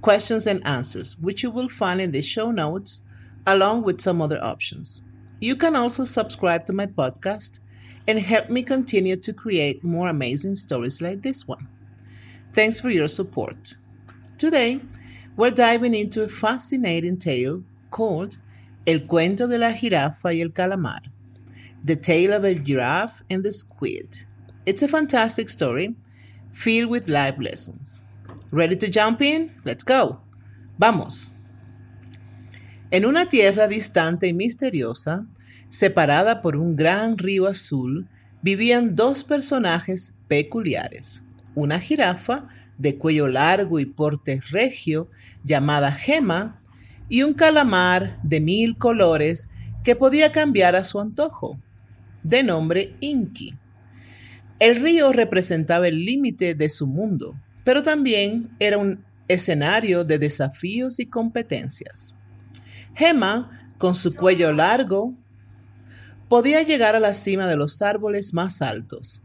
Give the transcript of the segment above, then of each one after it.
questions and answers, which you will find in the show notes, along with some other options. You can also subscribe to my podcast and help me continue to create more amazing stories like this one. Thanks for your support. Today, we're diving into a fascinating tale called El cuento de la jirafa y el calamar, the tale of a giraffe and the squid. It's a fantastic story filled with life lessons. Ready to jump in? Let's go. Vamos. En una tierra distante y misteriosa, separada por un gran río azul, vivían dos personajes peculiares. Una jirafa de cuello largo y porte regio llamada Gema y un calamar de mil colores que podía cambiar a su antojo, de nombre Inky. El río representaba el límite de su mundo, pero también era un escenario de desafíos y competencias. Gemma, con su cuello largo, podía llegar a la cima de los árboles más altos,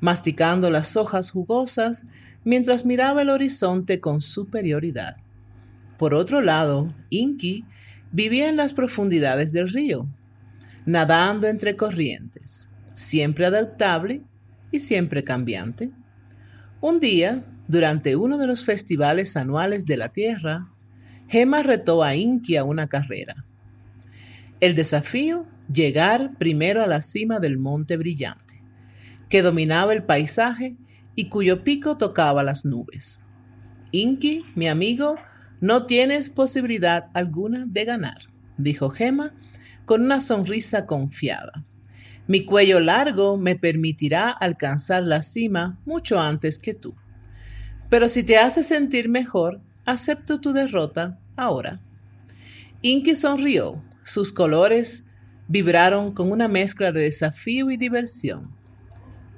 masticando las hojas jugosas mientras miraba el horizonte con superioridad. Por otro lado, Inky vivía en las profundidades del río, nadando entre corrientes, siempre adaptable y siempre cambiante. Un día, durante uno de los festivales anuales de la Tierra, Gemma retó a Inky a una carrera. El desafío, llegar primero a la cima del Monte Brillante, que dominaba el paisaje y cuyo pico tocaba las nubes. Inky, mi amigo, no tienes posibilidad alguna de ganar, dijo Gemma con una sonrisa confiada. Mi cuello largo me permitirá alcanzar la cima mucho antes que tú. Pero si te hace sentir mejor, acepto tu derrota ahora. Inky sonrió. Sus colores vibraron con una mezcla de desafío y diversión.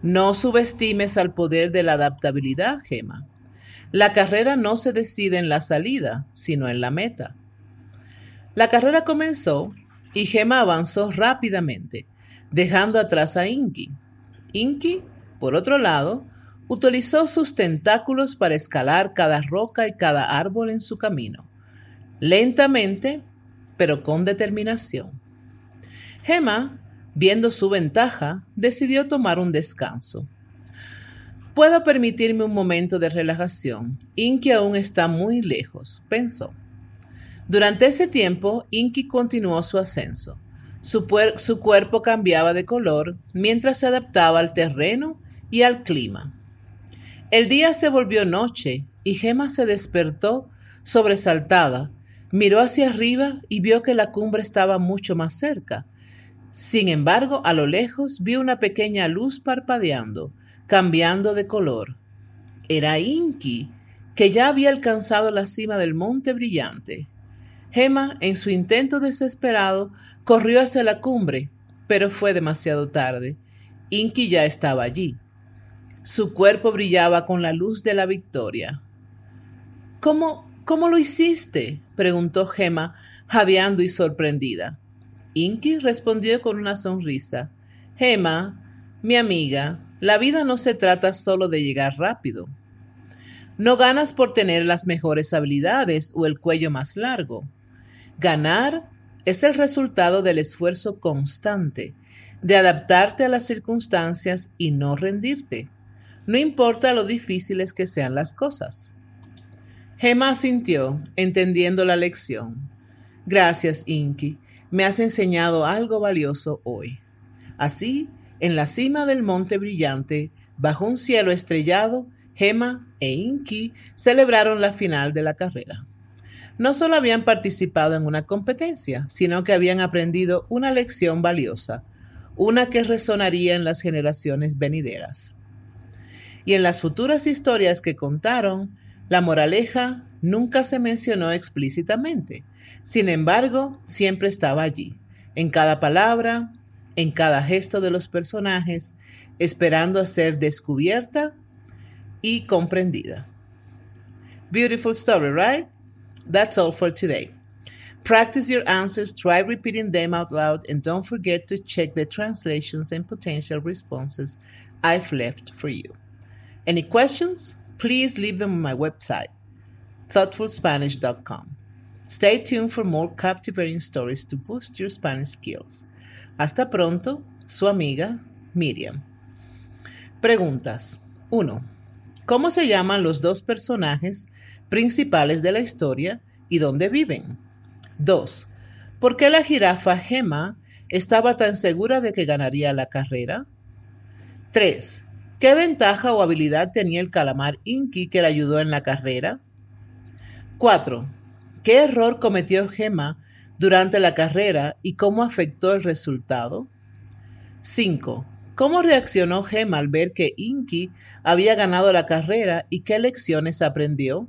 No subestimes al poder de la adaptabilidad, Gema. La carrera no se decide en la salida, sino en la meta. La carrera comenzó y Gema avanzó rápidamente, dejando atrás a Inky. Inky, por otro lado, utilizó sus tentáculos para escalar cada roca y cada árbol en su camino, lentamente, pero con determinación. Gemma, viendo su ventaja, decidió tomar un descanso. Puedo permitirme un momento de relajación. Inky aún está muy lejos, pensó. Durante ese tiempo, Inky continuó su ascenso. Su, su, cuerpo cambiaba de color mientras se adaptaba al terreno y al clima. El día se volvió noche y Gemma se despertó sobresaltada. Miró hacia arriba y vio que la cumbre estaba mucho más cerca. Sin embargo, a lo lejos vio una pequeña luz parpadeando, cambiando de color. Era Inky, que ya había alcanzado la cima del monte brillante. Gemma, en su intento desesperado, corrió hacia la cumbre, pero fue demasiado tarde. Inky ya estaba allí. Su cuerpo brillaba con la luz de la victoria. ¿Cómo, cómo lo hiciste? preguntó Gemma, jadeando y sorprendida. Inky respondió con una sonrisa. Gemma, mi amiga, la vida no se trata solo de llegar rápido. No ganas por tener las mejores habilidades o el cuello más largo. Ganar es el resultado del esfuerzo constante, de adaptarte a las circunstancias y no rendirte no importa lo difíciles que sean las cosas. Gemma sintió, entendiendo la lección. Gracias, Inky. Me has enseñado algo valioso hoy. Así, en la cima del monte brillante, bajo un cielo estrellado, Gemma e Inky celebraron la final de la carrera. No solo habían participado en una competencia, sino que habían aprendido una lección valiosa, una que resonaría en las generaciones venideras y en las futuras historias que contaron, la moraleja nunca se mencionó explícitamente. Sin embargo, siempre estaba allí, en cada palabra, en cada gesto de los personajes, esperando a ser descubierta y comprendida. Beautiful story, right? That's all for today. Practice your answers, try repeating them out loud, and don't forget to check the translations and potential responses I've left for you. Any questions? Please leave them on my website, thoughtfulspanish.com. Stay tuned for more captivating stories to boost your Spanish skills. Hasta pronto, su amiga Miriam. Preguntas. 1. ¿Cómo se llaman los dos personajes principales de la historia y dónde viven? 2. ¿Por qué la jirafa Gemma estaba tan segura de que ganaría la carrera? 3. ¿Qué ventaja o habilidad tenía el calamar Inky que le ayudó en la carrera? 4. ¿Qué error cometió Gemma durante la carrera y cómo afectó el resultado? 5. ¿Cómo reaccionó Gemma al ver que Inky había ganado la carrera y qué lecciones aprendió?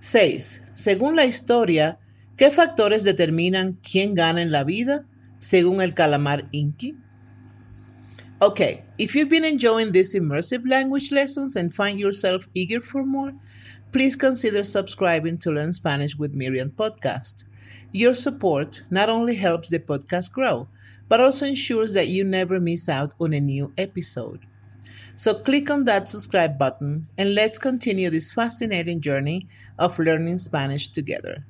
6. Según la historia, ¿Qué factores determinan quién gana en la vida según el calamar Inky? Okay, if you've been enjoying these immersive language lessons and find yourself eager for more, please consider subscribing to Learn Spanish with Miriam podcast. Your support not only helps the podcast grow, but also ensures that you never miss out on a new episode. So click on that subscribe button and let's continue this fascinating journey of learning Spanish together.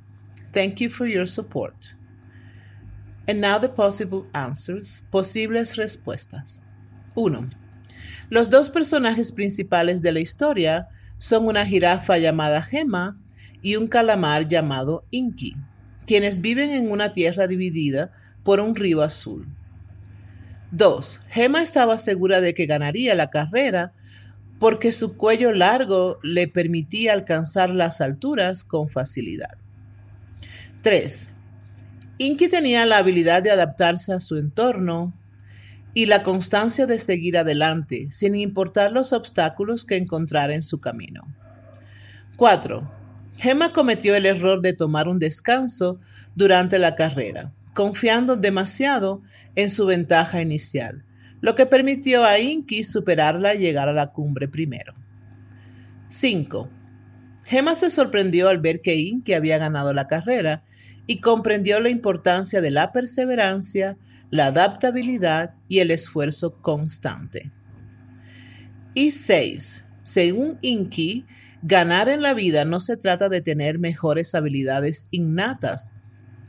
Thank you for your support. And now the possible answers, posibles respuestas. 1. Los dos personajes principales de la historia son una jirafa llamada Gemma y un calamar llamado Inky, quienes viven en una tierra dividida por un río azul. 2. Gemma estaba segura de que ganaría la carrera porque su cuello largo le permitía alcanzar las alturas con facilidad. 3. Inky tenía la habilidad de adaptarse a su entorno y la constancia de seguir adelante, sin importar los obstáculos que encontrara en su camino. 4. Gemma cometió el error de tomar un descanso durante la carrera, confiando demasiado en su ventaja inicial, lo que permitió a Inky superarla y llegar a la cumbre primero. 5. Gemma se sorprendió al ver que Inky había ganado la carrera y comprendió la importancia de la perseverancia, la adaptabilidad y el esfuerzo constante. Y 6. Según Inky, ganar en la vida no se trata de tener mejores habilidades innatas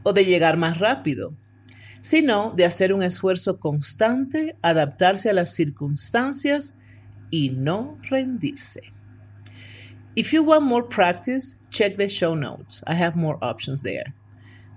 o de llegar más rápido, sino de hacer un esfuerzo constante, adaptarse a las circunstancias y no rendirse. If you want more practice, check the show notes. I have more options there.